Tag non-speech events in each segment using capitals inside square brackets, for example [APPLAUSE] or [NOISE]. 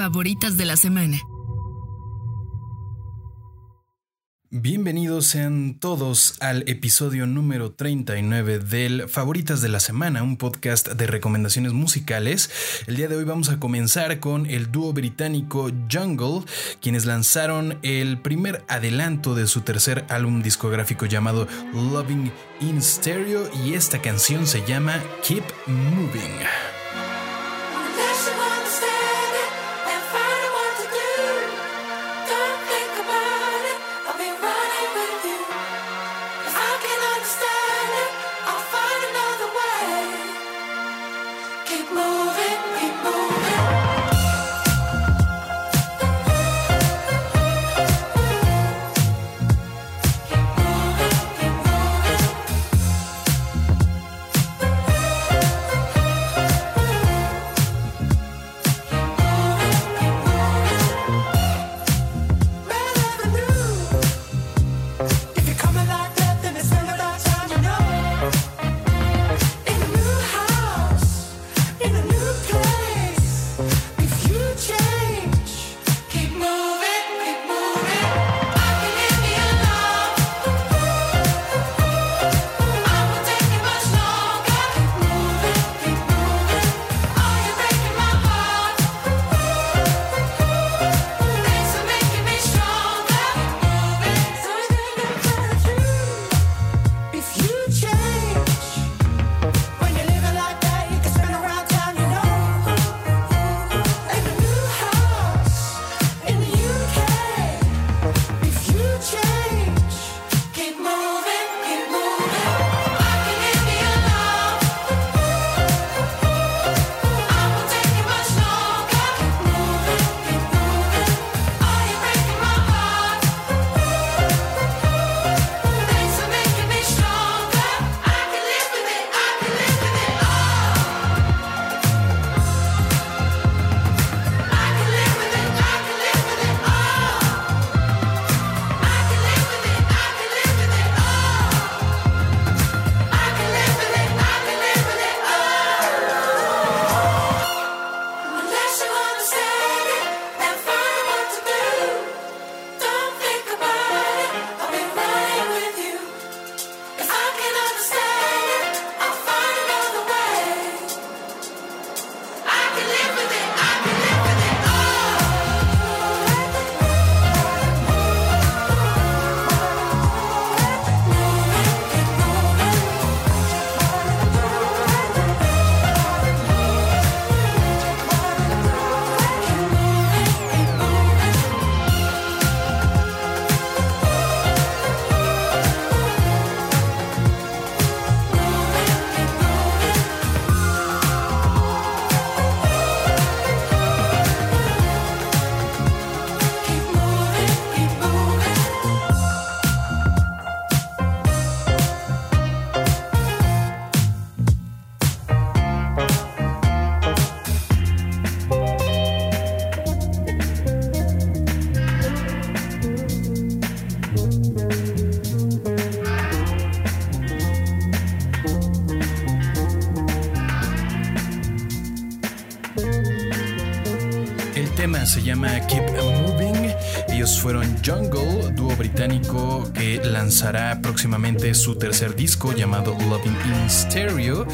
favoritas de la semana. Bienvenidos sean todos al episodio número 39 del Favoritas de la Semana, un podcast de recomendaciones musicales. El día de hoy vamos a comenzar con el dúo británico Jungle, quienes lanzaron el primer adelanto de su tercer álbum discográfico llamado Loving in Stereo y esta canción se llama Keep Moving. Se llama Keep Moving. Ellos fueron Jungle, dúo británico que lanzará próximamente su tercer disco llamado Loving in Stereo.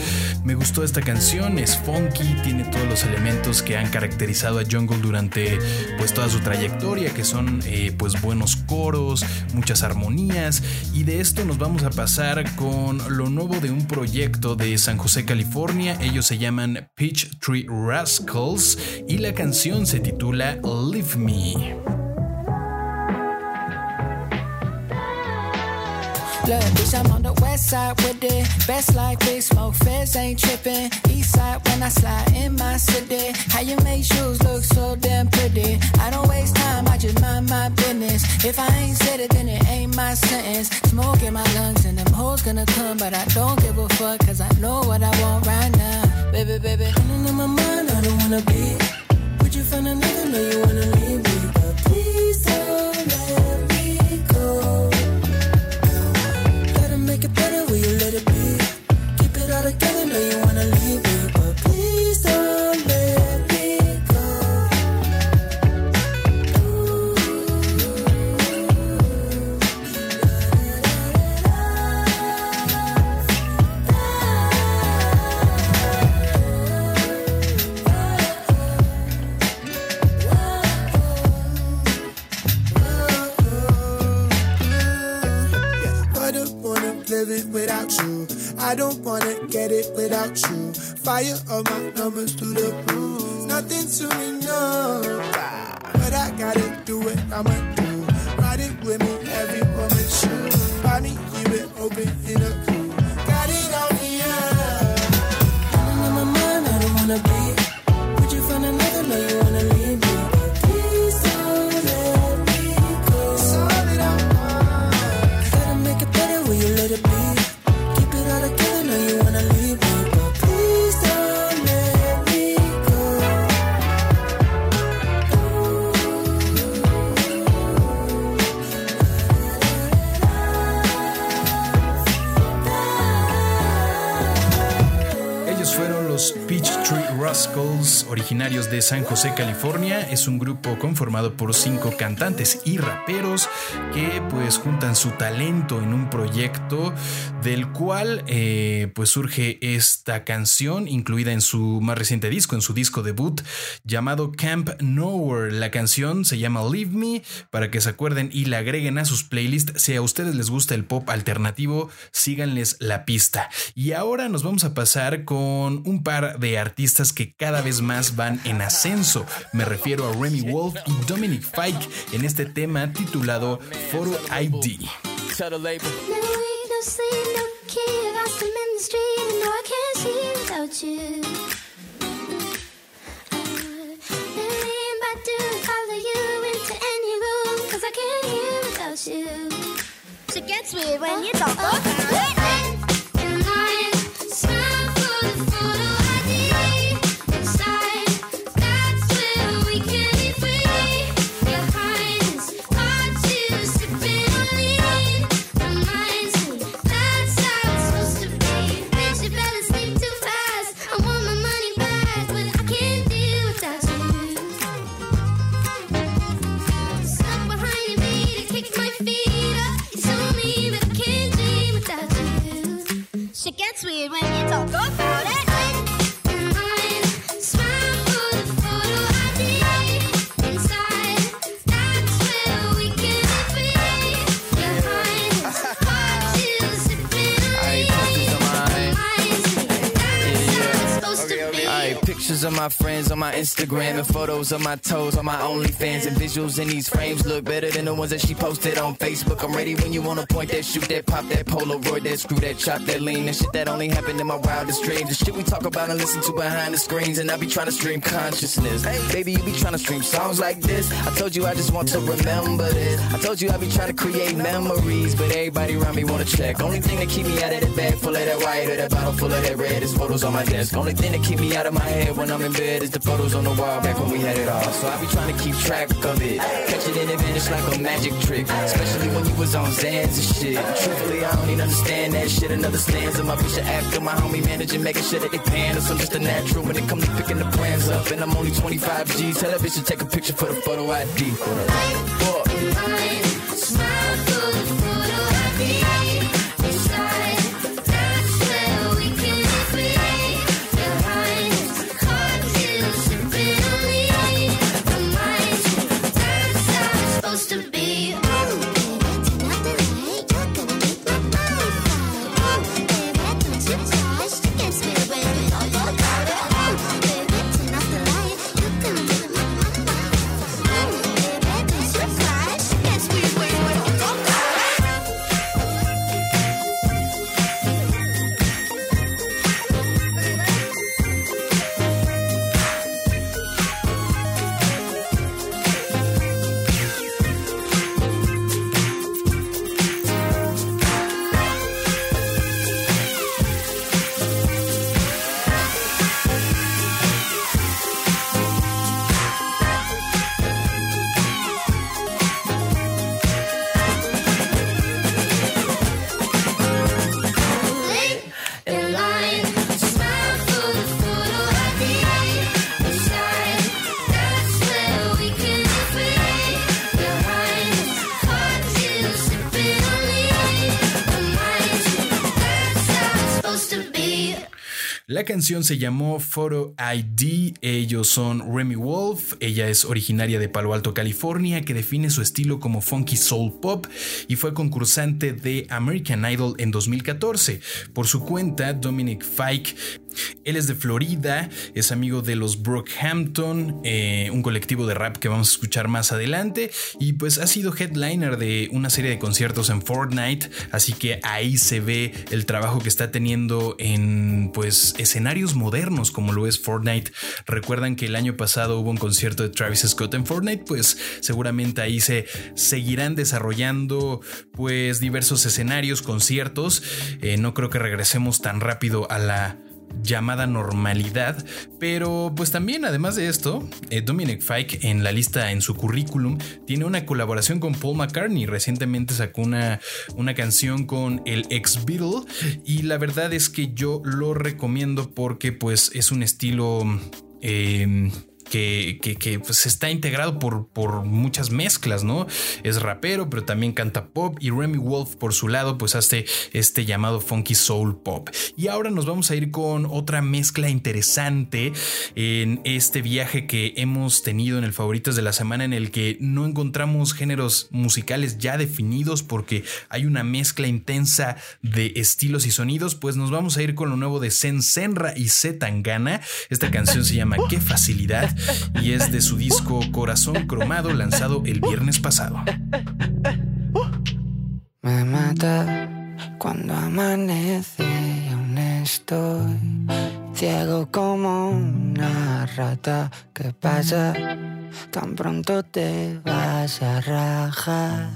Me gustó esta canción, es funky, tiene todos los elementos que han caracterizado a Jungle durante pues toda su trayectoria, que son eh, pues buenos coros, muchas armonías y de esto nos vamos a pasar con lo nuevo de un proyecto de San José, California. Ellos se llaman Peach Tree Rascals y la canción se titula Leave Me. Look, bitch, I'm on the west side with it. Best like big smoke, feds ain't tripping. East side when I slide in my city. How you make shoes look so damn pretty. I don't waste time, I just mind my business. If I ain't said it, then it ain't my sentence. Smoke in my lungs and them hoes gonna come, but I don't give a fuck, cause I know what I want right now. Baby, baby, running in my mind, I don't wanna be. Find another? No, you wanna leave me, Fire all my Rascals, originarios de San José, California. Es un grupo conformado por cinco cantantes y raperos que pues juntan su talento en un proyecto del cual eh, pues surge esta canción incluida en su más reciente disco, en su disco debut llamado Camp Nowhere. La canción se llama Leave Me para que se acuerden y la agreguen a sus playlists. Si a ustedes les gusta el pop alternativo, síganles la pista. Y ahora nos vamos a pasar con un par de artistas que cada vez más van en ascenso. Me refiero a Remy Wolf y Dominic Fike en este tema titulado Photo ID. My friends on my Instagram and photos of my toes on my OnlyFans and visuals in these frames look better than the ones that she posted on Facebook. I'm ready when you wanna point that, shoot that, pop that, Polaroid that, screw that, chop that, lean that shit that only happened in my wildest dreams. The shit we talk about and listen to behind the screens, and I be trying to stream consciousness. Hey, baby, you be trying to stream songs like this. I told you I just want to remember this. I told you I be trying to create memories, but everybody around me wanna check. Only thing that keep me out of that bag full of that white or that bottle full of that red is photos on my desk. Only thing that keep me out of my head when I'm in bed is the photos on the wall back when we had it all. So I be trying to keep track of it. Catch it in advantage like a magic trick. Especially when you was on Zans and shit. Truthfully, I don't even understand that shit. Another stanza, my bitch after my homie manager making sure that they pan us. I'm just a natural when it come to picking the brands up. And I'm only 25 G's. Tell that bitch to take a picture for the photo ID. What? Smile for La canción se llamó Photo ID, ellos son Remy Wolf, ella es originaria de Palo Alto, California, que define su estilo como funky soul pop y fue concursante de American Idol en 2014. Por su cuenta, Dominic Fike él es de Florida, es amigo de los Brockhampton, eh, un colectivo de rap que vamos a escuchar más adelante, y pues ha sido headliner de una serie de conciertos en Fortnite, así que ahí se ve el trabajo que está teniendo en pues escenarios modernos como lo es Fortnite. Recuerdan que el año pasado hubo un concierto de Travis Scott en Fortnite, pues seguramente ahí se seguirán desarrollando pues diversos escenarios, conciertos. Eh, no creo que regresemos tan rápido a la llamada normalidad, pero pues también además de esto, eh, Dominic Fike en la lista en su currículum tiene una colaboración con Paul McCartney, recientemente sacó una, una canción con el ex Beatle y la verdad es que yo lo recomiendo porque pues es un estilo... Eh, que, pues está integrado por, por, muchas mezclas, ¿no? Es rapero, pero también canta pop y Remy Wolf por su lado pues hace este llamado funky soul pop. Y ahora nos vamos a ir con otra mezcla interesante en este viaje que hemos tenido en el Favoritos de la Semana en el que no encontramos géneros musicales ya definidos porque hay una mezcla intensa de estilos y sonidos, pues nos vamos a ir con lo nuevo de Sen Senra y Zetangana. Esta canción se llama [LAUGHS] Qué facilidad [LAUGHS] y es de su disco Corazón Cromado lanzado el viernes pasado. Me mata cuando amanece y aún estoy ciego como una rata. ¿Qué pasa? Tan pronto te vas a rajar.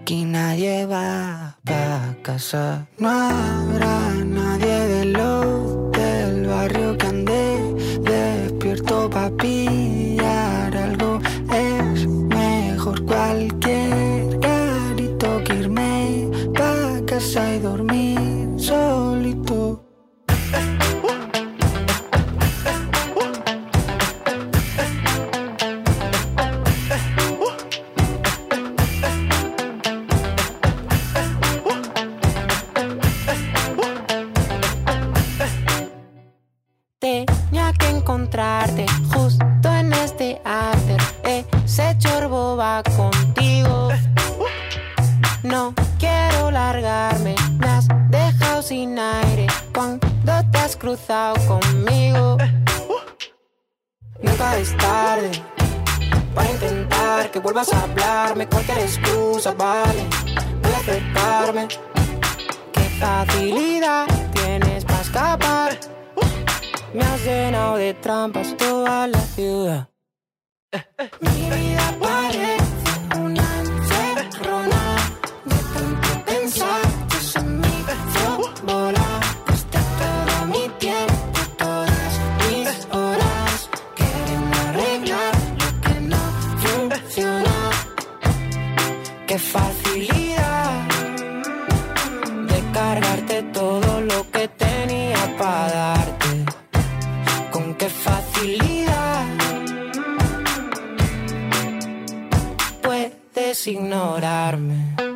Aquí nadie va pa' casa. No habrá nadie de lo pillar algo. Es mejor cualquier carito que irme pa' casa y dormir solito. Puedes ignorarme.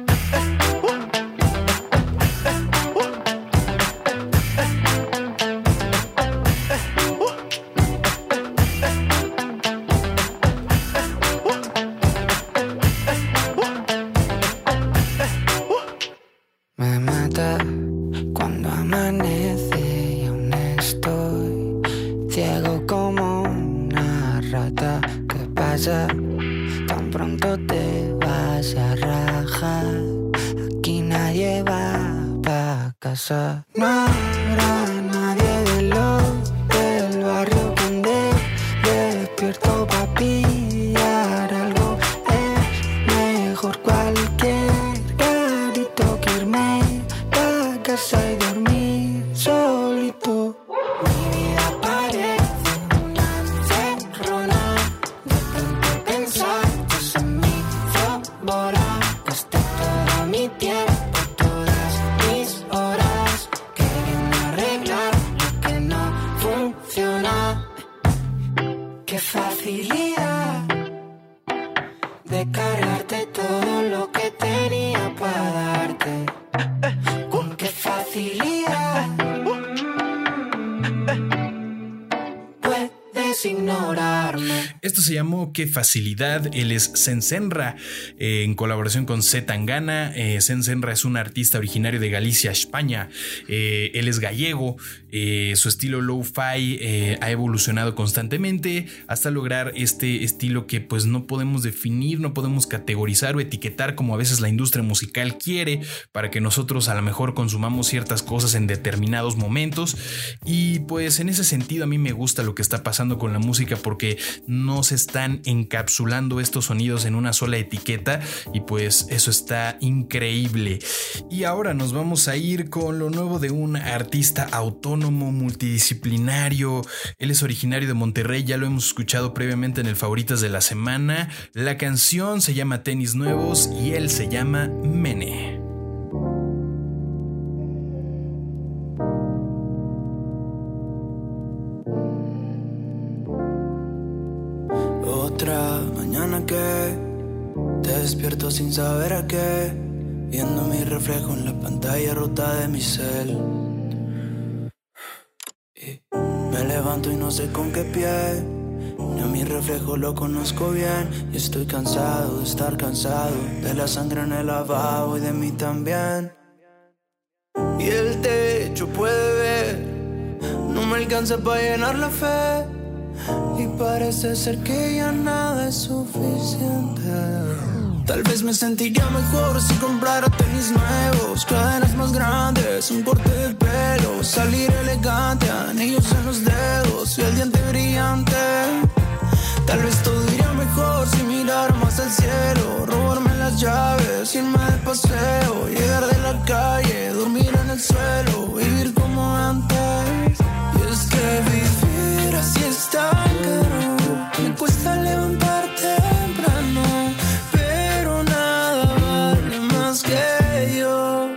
é família. Qué facilidad. Él es Sensenra eh, en colaboración con Z Tangana. Eh, Sensenra es un artista originario de Galicia, España. Eh, él es gallego. Eh, su estilo lo-fi ha evolucionado constantemente hasta lograr este estilo que pues no podemos definir, no podemos categorizar o etiquetar como a veces la industria musical quiere para que nosotros a lo mejor consumamos ciertas cosas en determinados momentos. Y pues en ese sentido a mí me gusta lo que está pasando con la música porque no se están encapsulando estos sonidos en una sola etiqueta y pues eso está increíble. Y ahora nos vamos a ir con lo nuevo de un artista autónomo multidisciplinario. Él es originario de Monterrey, ya lo hemos escuchado previamente en el Favoritas de la Semana. La canción se llama Tenis Nuevos y él se llama Mene. Otra mañana que te despierto sin saber a qué, viendo mi reflejo en la pantalla rota de mi cel. Me levanto y no sé con qué pie. Ni mi reflejo lo conozco bien y estoy cansado de estar cansado de la sangre en el lavabo y de mí también. Y el techo puede ver, no me alcanza para llenar la fe. Y parece ser que ya nada es suficiente. Tal vez me sentiría mejor si comprara tenis nuevos, cadenas más grandes, un corte de pelo, salir elegante, anillos en los dedos y el diente brillante. Tal vez todo iría mejor si mirara más al cielo, robarme las llaves, irme de paseo, llegar de la calle, dormir en el suelo, vivir como antes. Y es que vivir así es tan caro, me cuesta levantar temprano, pero nada vale más que yo.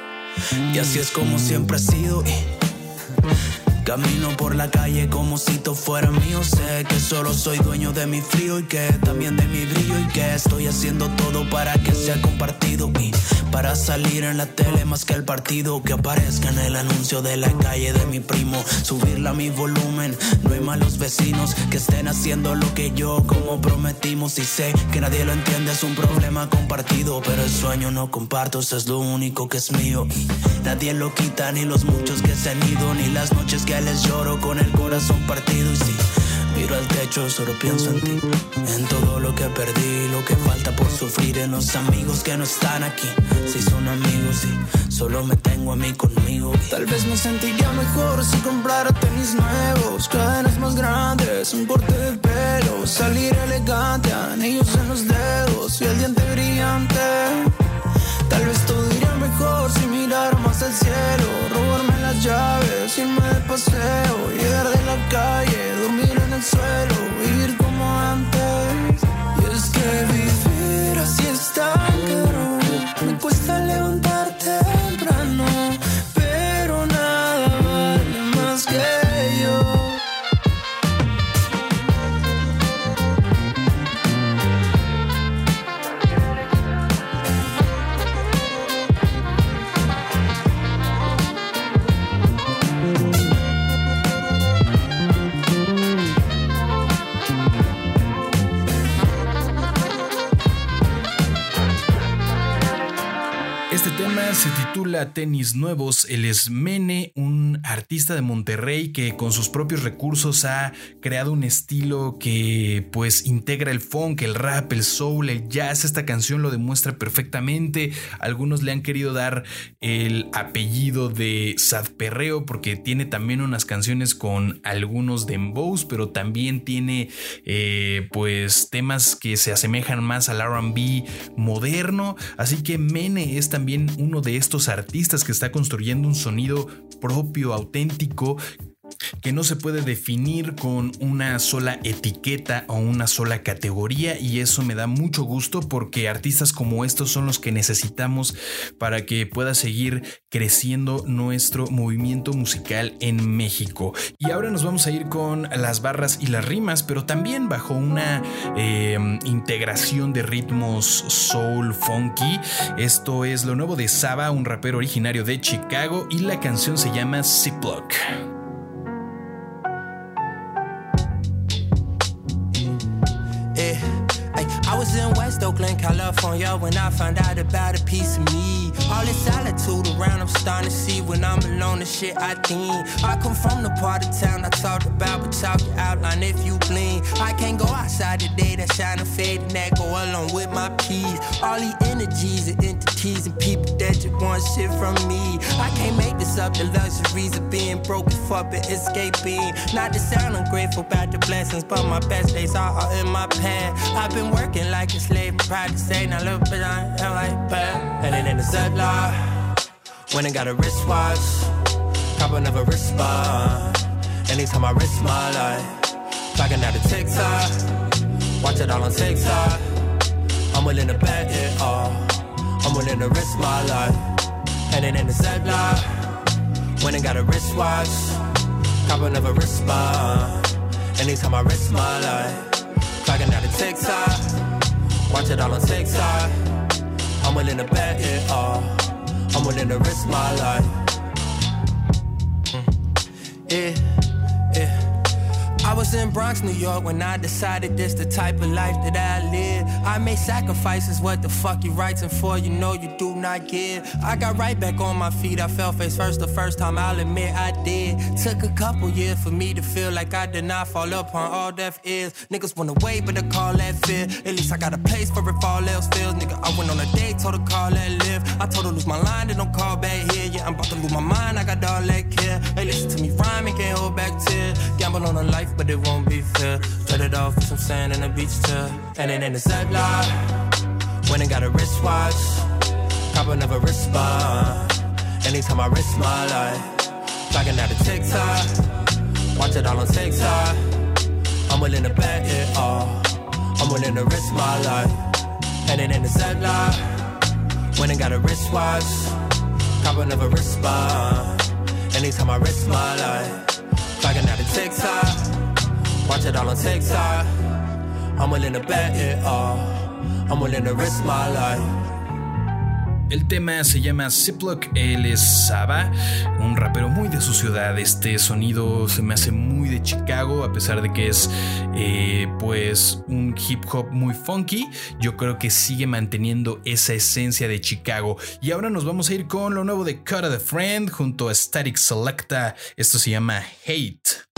Y así es como siempre ha sido. Camino por la calle como si todo fuera mío. Sé que solo soy dueño de mi frío y que también de mi brillo y que estoy haciendo todo para que sea compartido y para salir en la tele más que el partido que aparezca en el anuncio de la calle de mi primo. Subirla a mi volumen, no hay malos vecinos que estén haciendo lo que yo como prometimos y sé que nadie lo entiende es un problema compartido, pero el sueño no comparto, eso es lo único que es mío y nadie lo quita ni los muchos que se han ido ni las noches que les lloro con el corazón partido y si miro al techo solo pienso en ti, en todo lo que perdí, lo que falta por sufrir, en los amigos que no están aquí, si son amigos y solo me tengo a mí conmigo. Tal vez me sentiría mejor si comprara tenis nuevos, cadenas más grandes, un corte de pelo, salir elegante, anillos en los dedos y el diente brillante. Tal vez todo mejor si mirara más al cielo, robarme las llaves, irme de paseo, llegar de la calle, dormir en el suelo, vivir como antes. Y es que vivir así es tan caro, me cuesta levantar Tenis Nuevos. Él es Mene, artista de Monterrey que con sus propios recursos ha creado un estilo que pues integra el funk, el rap, el soul, el jazz. Esta canción lo demuestra perfectamente. Algunos le han querido dar el apellido de Sad Perreo porque tiene también unas canciones con algunos dembows, pero también tiene eh, pues temas que se asemejan más al RB moderno. Así que Mene es también uno de estos artistas que está construyendo un sonido propio, auténtico, que no se puede definir con una sola etiqueta o una sola categoría y eso me da mucho gusto porque artistas como estos son los que necesitamos para que pueda seguir creciendo nuestro movimiento musical en México. Y ahora nos vamos a ir con las barras y las rimas, pero también bajo una eh, integración de ritmos soul funky. Esto es lo nuevo de Saba, un rapero originario de Chicago y la canción se llama Ziploc. Oakland, California, when I found out about a piece of me. All this solitude around, I'm starting to see when I'm alone, the shit I think. I come from the part of town I talked about, but talk your outline if you blink. I can't go outside today, that shine and fade, and that go along with my peace. All these energies and entities and people that just want shit from me. I can't make this up, the luxuries of being broken, fuck, but escaping. Not to sound ungrateful about the blessings, but my best days are all in my past. I've been working like a slave, to say, now look, but I am like bad. And in the Zedlock, when I got a wristwatch, cop another wristband. Anytime I risk my life, clocking out a TikTok, watch it all on TikTok. I'm willing to bet it all. I'm willing to risk my life. And in the Zedlock, when I got a wristwatch, cop another wristband. Anytime I risk my life, clocking out a TikTok, watch it all on TikTok. I'm willing to bet it all. I'm willing to risk my life. Mm. Yeah, yeah. I was in Bronx, New York when I decided this the type of life that I live. I made sacrifices, what the fuck you writing for? You know you do not give. I got right back on my feet, I fell face first the first time, I'll admit I did. Took a couple years for me to feel like I did not fall upon all deaf ears. Niggas wanna wait, but I call that fear. At least I got a place for if all else fails. Nigga, I went on a date, told her call that live. I told her lose my line, then don't call back here. Yeah, I'm about to lose my mind, I got all that care. Hey, listen to me rhyming, can't hold back tears. Gamble on a life, but it won't be fair. Trade it off for some sand and a beach chair. And then in the Zedlock, when I got a wristwatch, cop another wristband. Anytime I risk my life, clocking out a TikTok, watch it all on TikTok. I'm willing to bet it all. I'm willing to risk my life. And in the Zedlock, when I got a wristwatch, cop another wristband. Anytime I risk my life, clocking out a TikTok. Watch it all on TikTok. I'm willing to bet it all. I'm willing to risk my life. El tema se llama Ziploc, él es Saba, un rapero muy de su ciudad. Este sonido se me hace muy de Chicago, a pesar de que es eh, pues un hip hop muy funky. Yo creo que sigue manteniendo esa esencia de Chicago. Y ahora nos vamos a ir con lo nuevo de Cut the Friend junto a Static Selecta. Esto se llama Hate.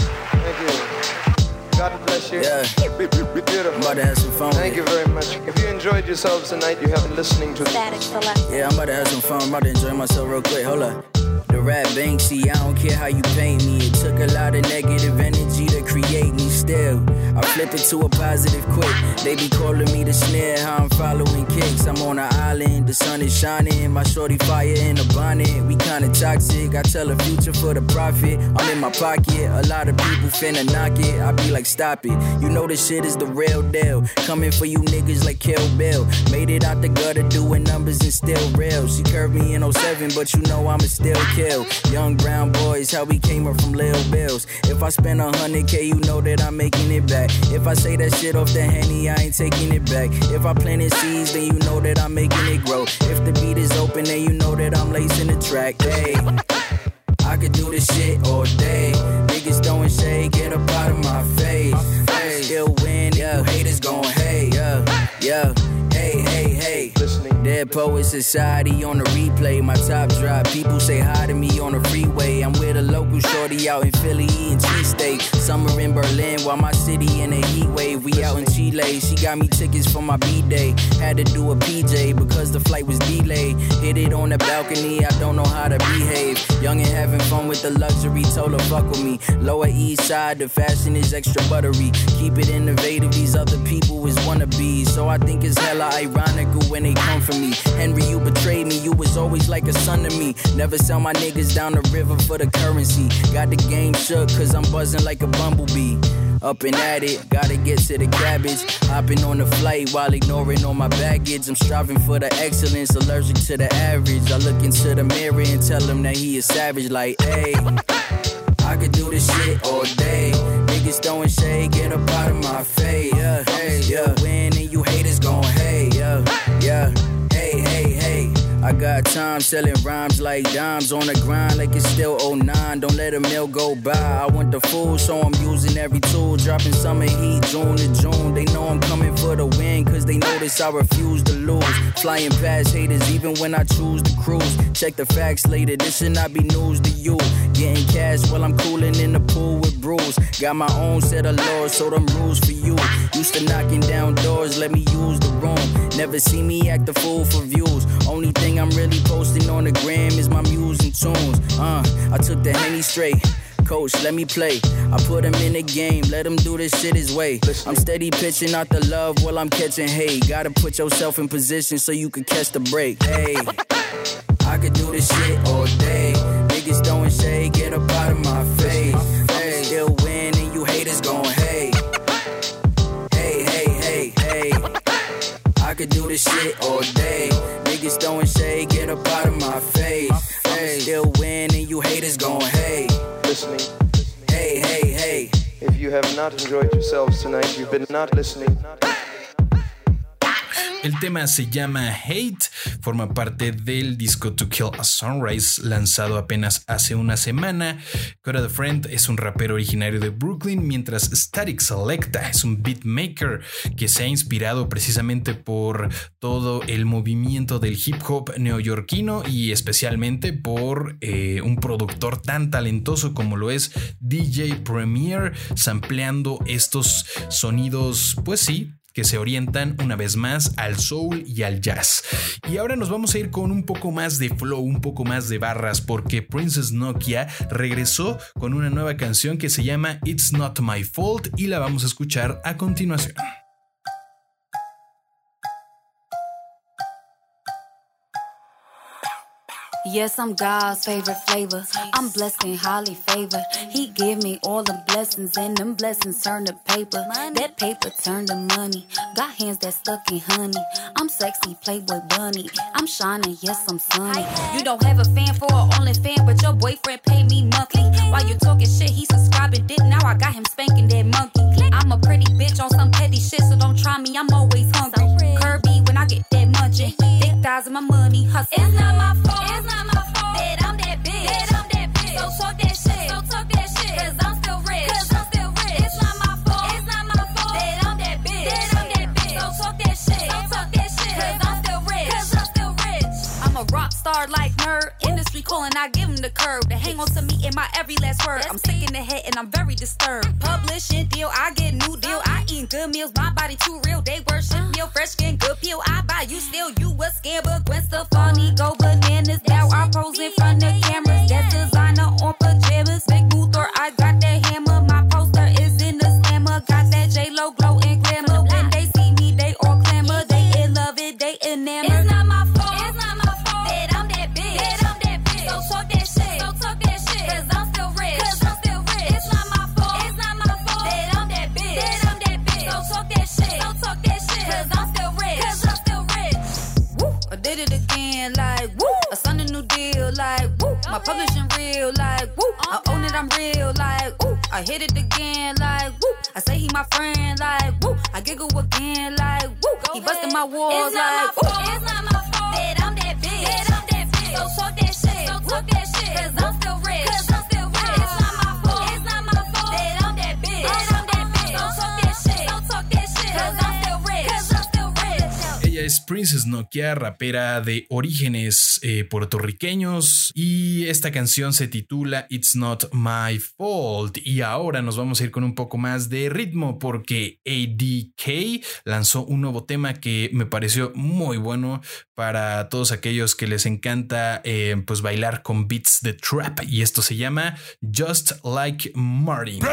God bless you. Yeah. Beautiful. I'm about to have some fun. Thank you very much. If you enjoyed yourselves tonight, you have been listening to Static Select. Yeah, I'm about to have some fun. I'm about to enjoy myself real quick. Hold up. The rap Banksy, I don't care how you paint me. It took a lot of negative energy to create me still. I flip it to a positive quick. They be calling me the snare, how I'm following kicks. I'm on an island, the sun is shining. My shorty fire in a bonnet. We kinda toxic. I tell a future for the profit. I'm in my pocket. A lot of people finna knock it. I be like, stop it. You know this shit is the real deal. Coming for you niggas like Kill Bill. Made it out the gutter doing numbers and still real. She curved me in 07, but you know I'ma still kill. Young brown boys, how we came up from Lil Bills. If I spend a hundred K, you know that I'm making it back. If I say that shit off the henny, I ain't taking it back. If I plant seeds, then you know that I'm making it grow. If the beat is open, then you know that I'm lacing the track. Hey, I could do this shit all day. Niggas throwing shade, get up out of my face. Hey, still win, yeah. Haters going, hey, Dead Poet Society on the replay. My top drop. People say hi to me on the freeway. I'm with a local shorty out in Philly eating cheesesteak. Summer in Berlin while my city in a heat wave. We out in Chile. She got me tickets for my B day. Had to do a PJ because the flight was delayed. Hit it on the balcony. I don't know how to behave. Young and having fun with the luxury. Told her fuck with me. Lower East Side. The fashion is extra buttery. Keep it innovative. These other people is wannabes. So I think it's hella ironical when they come for me. Henry, you betrayed me. You was always like a son to me. Never sell my niggas down the river for the currency. Got the game shook cause I'm buzzing like a bumblebee. Up and at it, gotta get to the cabbage. Hopping on the flight while ignoring all my baggage. I'm striving for the excellence, allergic to the average. I look into the mirror and tell him that he is savage, like, hey. I could do this shit all day. Niggas throwing shade, get up out of my face. Got time selling rhymes like dimes on the grind like it's still 09. Don't let a mill go by. I want the fool, so I'm using every tool. Dropping summer heat, June to June. They know I'm coming for the win, cause they notice I refuse to lose. Flying past haters, even when I choose to cruise. Check the facts later, this should not be news to you. Getting cash while I'm cooling in the pool with brews. Got my own set of laws, so them rules for you. Used to knocking down doors, let me use the room. Never see me act a fool for views. Only thing I'm really posting on the gram is my muse and tunes. Uh, I took the henny straight. Coach, let me play. I put him in the game, let him do this shit his way. I'm steady pitching out the love while I'm catching hate. Gotta put yourself in position so you can catch the break. Hey, I could do this shit all day. Niggas throwing shade, get up out of my face. Still win could do this shit all day. Niggas throwing shade, get up out of my face. Hey, still win and you haters going hey. Listening. Hey, hey, hey. If you have not enjoyed yourselves tonight, you've been not listening. El tema se llama Hate, forma parte del disco To Kill a Sunrise, lanzado apenas hace una semana. Cora the Friend es un rapero originario de Brooklyn, mientras Static Selecta es un beatmaker que se ha inspirado precisamente por todo el movimiento del hip hop neoyorquino y especialmente por eh, un productor tan talentoso como lo es DJ Premier, sampleando estos sonidos, pues sí, que se orientan una vez más al soul y al jazz. Y ahora nos vamos a ir con un poco más de flow, un poco más de barras, porque Princess Nokia regresó con una nueva canción que se llama It's Not My Fault y la vamos a escuchar a continuación. Yes, I'm God's favorite flavor. I'm blessed and highly favored. He give me all the blessings, and them blessings turn to paper. That paper turn to money. Got hands that stuck in honey. I'm sexy, playboy bunny. I'm shining, yes, I'm sunny. You don't have a fan for an only fan, but your boyfriend pay me monthly. While you talking shit, he subscribing dick. Now I got him spanking that monkey. I'm a pretty bitch on some petty shit, so don't try me. I'm always hungry. Kirby when I get that munching. Thick thighs and my money hustle. It's not my hang on to me in my every last word. I'm sick in the head and I'm very disturbed. Publishing deal, I get new deal. I eat good meals, my body too real. They worship meal, fresh skin, good peel. I buy you still, you a scam, but Gwen Stefani go bananas. Now I pose in front of cameras. That's designer on pajamas. I hit it again, like woo. I say he my friend, like woo. I giggle again, like woo. He busting my walls, like woo. Princess Nokia, rapera de orígenes eh, puertorriqueños y esta canción se titula It's Not My Fault. Y ahora nos vamos a ir con un poco más de ritmo porque ADK lanzó un nuevo tema que me pareció muy bueno para todos aquellos que les encanta eh, pues bailar con beats de trap. Y esto se llama Just Like Martin.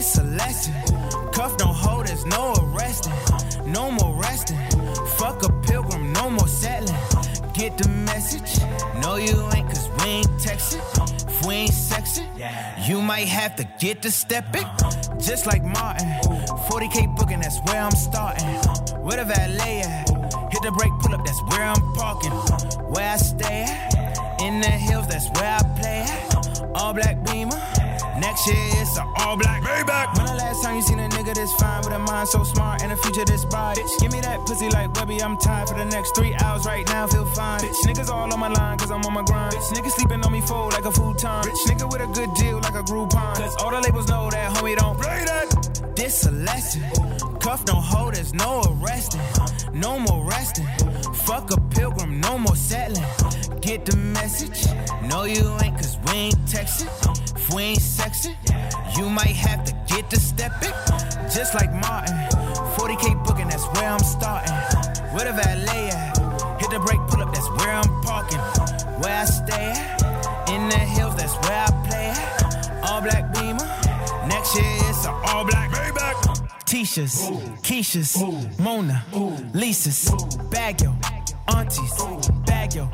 This a lesson. Cuff don't hold us, no arresting. No more resting. Fuck a pilgrim, no more settling. Get the message. No, you ain't, cause we ain't texting. If we ain't sexing, you might have to get to stepping. Just like Martin. 40k booking, that's where I'm starting. Where the valet at? Hit Hit the brake, pull up, that's where I'm parking. Where I stay at, in the hills, that's where I play at. All black beamer. Next year it's an all black Maybach. When the last time you seen a nigga this fine with a mind so smart and a future this bright? Bitch, give me that pussy like Webby. I'm tired for the next three hours right now. Feel fine. Bitch, niggas all on my line cause I'm on my grind. Bitch, niggas sleeping on me full like a futon. Bitch, nigga with a good deal like a Groupon. Cause all the labels know that homie don't play that. This a lesson. Cuff don't hold, there's no arresting. No more resting. Fuck a pilgrim, no more settling. Get the message. No, you ain't, cause we ain't texting. If we ain't sexing, you might have to get to stepping. Just like Martin. 40k booking, that's where I'm starting. Where the valet at? Hit the brake, pull up, that's where I'm parking. Where I stay at? In the hills, that's where I play at. All black beamer. Next year it's an all black Maybach. Tisha's, Keisha's, Mona, Lisa's, Baggio, Aunties, Baggio,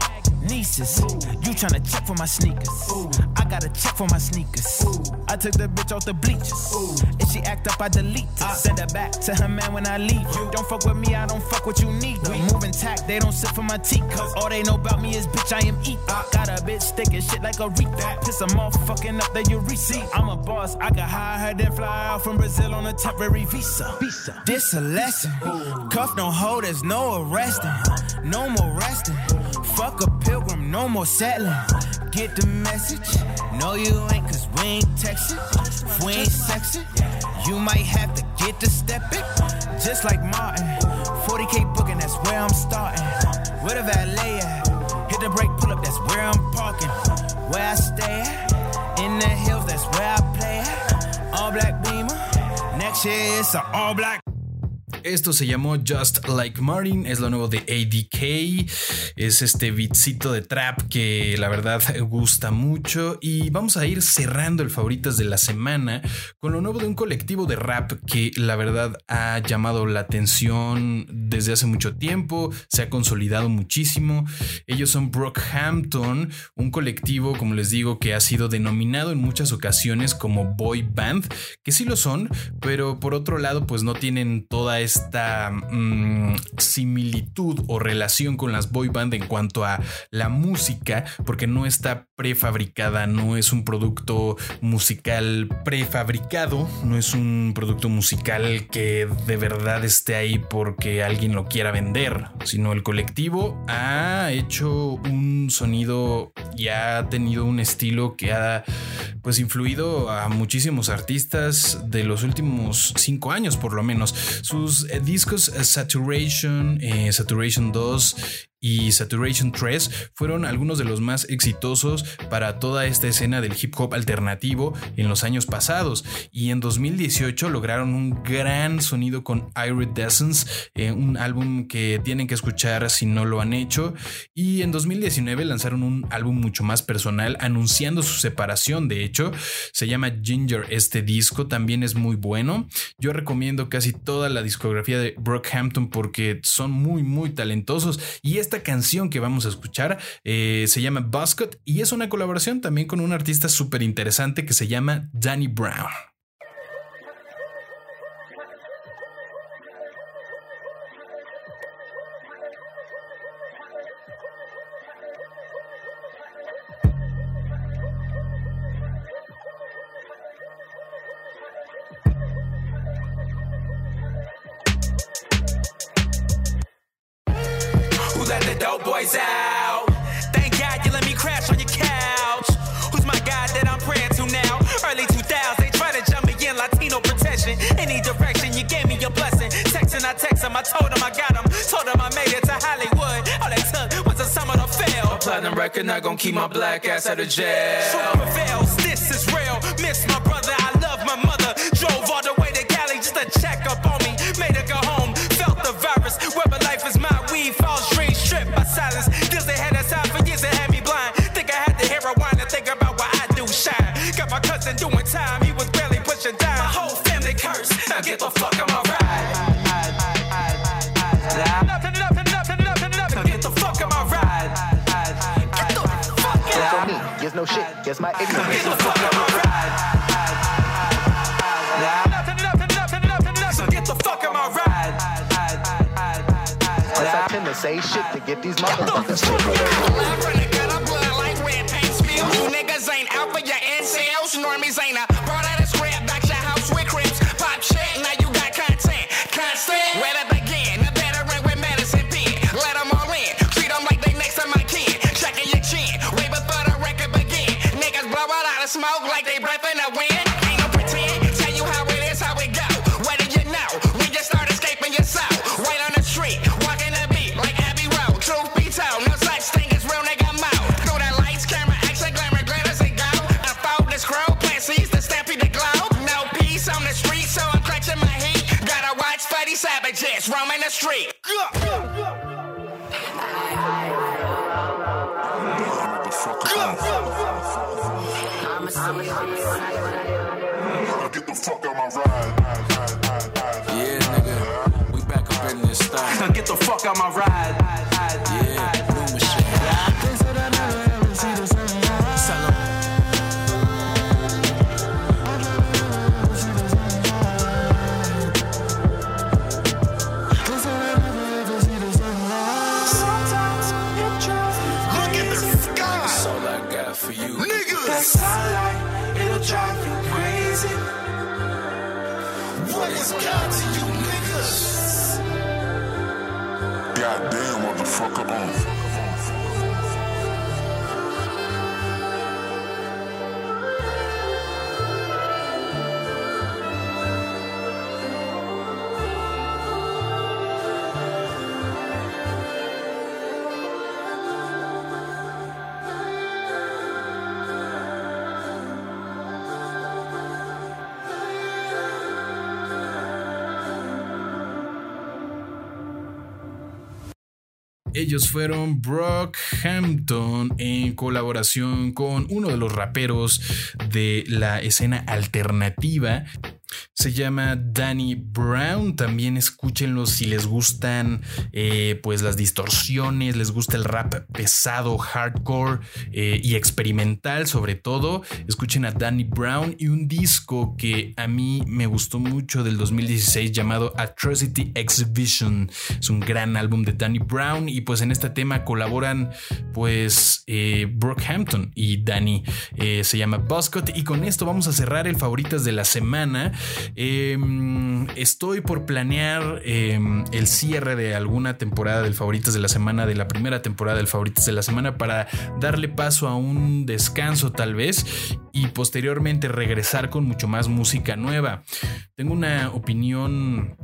Nieces. You tryna check for my sneakers. I gotta check for my sneakers. I took the bitch off the bleachers. If she act up, I delete her. Send her back to her man when I leave. You don't fuck with me, I don't fuck what you need. We moving tack, they don't sit for my. Cause all they know about me is bitch, I am eat. Got a bitch sticking shit like a reap. Piss them off, fucking up the urethra. I'm a boss, I can hire her, then fly out from Brazil on a temporary visa. Visa. This a lesson. Cuff don't hold, there's no arresting. No more resting. Fuck a pilgrim, no more settling. Get the message. No, you ain't, cause we ain't texting. If we ain't sexing, you might have to get to it. Just like Martin. 40k booking, that's where I'm starting. Where the valet at? Hit the brake, pull up, that's where I'm parking. Where I stay at? In the hills, that's where I play at. All black beamer. Next year it's an all black. Esto se llamó Just Like Martin, es lo nuevo de ADK, es este beatcito de trap que la verdad gusta mucho y vamos a ir cerrando el favoritas de la semana con lo nuevo de un colectivo de rap que la verdad ha llamado la atención desde hace mucho tiempo, se ha consolidado muchísimo. Ellos son Brockhampton, un colectivo, como les digo, que ha sido denominado en muchas ocasiones como boy band, que sí lo son, pero por otro lado pues no tienen toda esta esta mmm, similitud o relación con las boy band en cuanto a la música, porque no está prefabricada, no es un producto musical prefabricado, no es un producto musical que de verdad esté ahí porque alguien lo quiera vender, sino el colectivo ha hecho un sonido y ha tenido un estilo que ha pues influido a muchísimos artistas de los últimos cinco años por lo menos. Sus eh, discos eh, Saturation, eh, Saturation 2 y Saturation 3 fueron algunos de los más exitosos para toda esta escena del hip hop alternativo en los años pasados. Y en 2018 lograron un gran sonido con Iridescence, eh, un álbum que tienen que escuchar si no lo han hecho. Y en 2019 lanzaron un álbum mucho más personal anunciando su separación. De hecho se llama Ginger. Este disco también es muy bueno. Yo recomiendo casi toda la discografía de Brockhampton porque son muy muy talentosos. Y esta canción que vamos a escuchar eh, se llama Buzzcut y es una colaboración también con un artista súper interesante que se llama Danny Brown. Record keep my black ass out of jail. Truth prevails, this is real. Miss my brother, I love my mother. Drove all my ignorance. to say shit to get these motherfuckers. I run a gun, I blood like red paint spills. You niggas ain't out for your end. Normies ain't a Ellos fueron Brockhampton en colaboración con uno de los raperos de la escena alternativa. Se llama Danny Brown. También escúchenlo si les gustan eh, pues las distorsiones, les gusta el rap pesado, hardcore eh, y experimental sobre todo. Escuchen a Danny Brown y un disco que a mí me gustó mucho del 2016 llamado Atrocity Exhibition. Es un gran álbum de Danny Brown y pues en este tema colaboran pues eh, Brockhampton y Danny. Eh, se llama Buzzcut y con esto vamos a cerrar el favoritas de la semana. Eh, estoy por planear eh, el cierre de alguna temporada del favoritas de la semana, de la primera temporada del favoritas de la semana para darle paso a un descanso tal vez y posteriormente regresar con mucho más música nueva. Tengo una opinión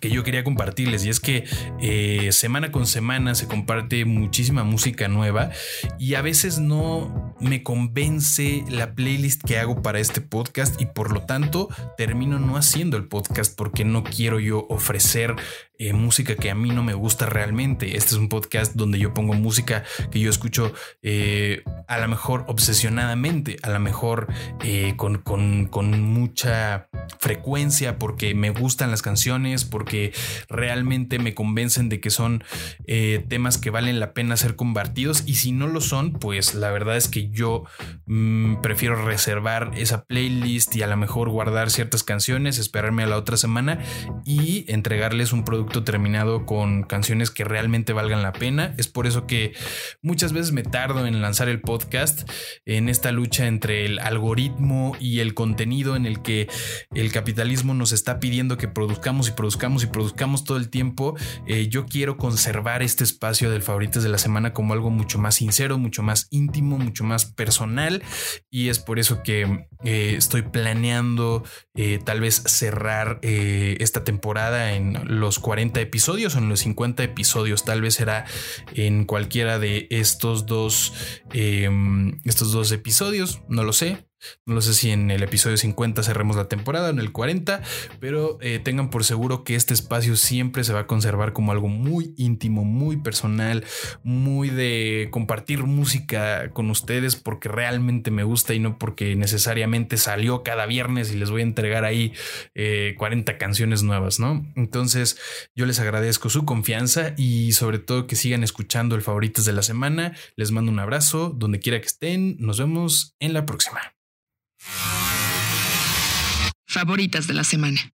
que yo quería compartirles y es que eh, semana con semana se comparte muchísima música nueva y a veces no me convence la playlist que hago para este podcast y por lo tanto termino no haciendo el podcast porque no quiero yo ofrecer eh, música que a mí no me gusta realmente. Este es un podcast donde yo pongo música que yo escucho eh, a lo mejor obsesionadamente, a lo mejor eh, con, con, con mucha frecuencia porque me gustan las canciones, porque realmente me convencen de que son temas que valen la pena ser compartidos y si no lo son, pues la verdad es que yo mm, prefiero reservar esa playlist y a lo mejor guardar ciertas canciones, esperarme a la otra semana y entregarles un producto terminado con canciones que realmente valgan la pena. Es por eso que muchas veces me tardo en lanzar el podcast en esta lucha entre el algoritmo y el contenido en el que el capitalismo nos está pidiendo que produzcamos y produzcamos y produzcamos todo el tiempo. Eh, yo quiero conservar este espacio del favoritos de la semana como algo mucho más sincero, mucho más íntimo, mucho más personal y es por eso que eh, estoy planeando eh, tal vez cerrar esta temporada en los 40 episodios o en los 50 episodios. Tal vez será en cualquiera de estos dos, em, estos dos episodios. No lo sé. No sé si en el episodio 50 cerremos la temporada o en el 40, pero eh, tengan por seguro que este espacio siempre se va a conservar como algo muy íntimo, muy personal, muy de compartir música con ustedes porque realmente me gusta y no porque necesariamente salió cada viernes y les voy a entregar ahí eh, 40 canciones nuevas, ¿no? Entonces yo les agradezco su confianza y sobre todo que sigan escuchando el favoritos de la semana. Les mando un abrazo donde quiera que estén. Nos vemos en la próxima. Favoritas de la semana.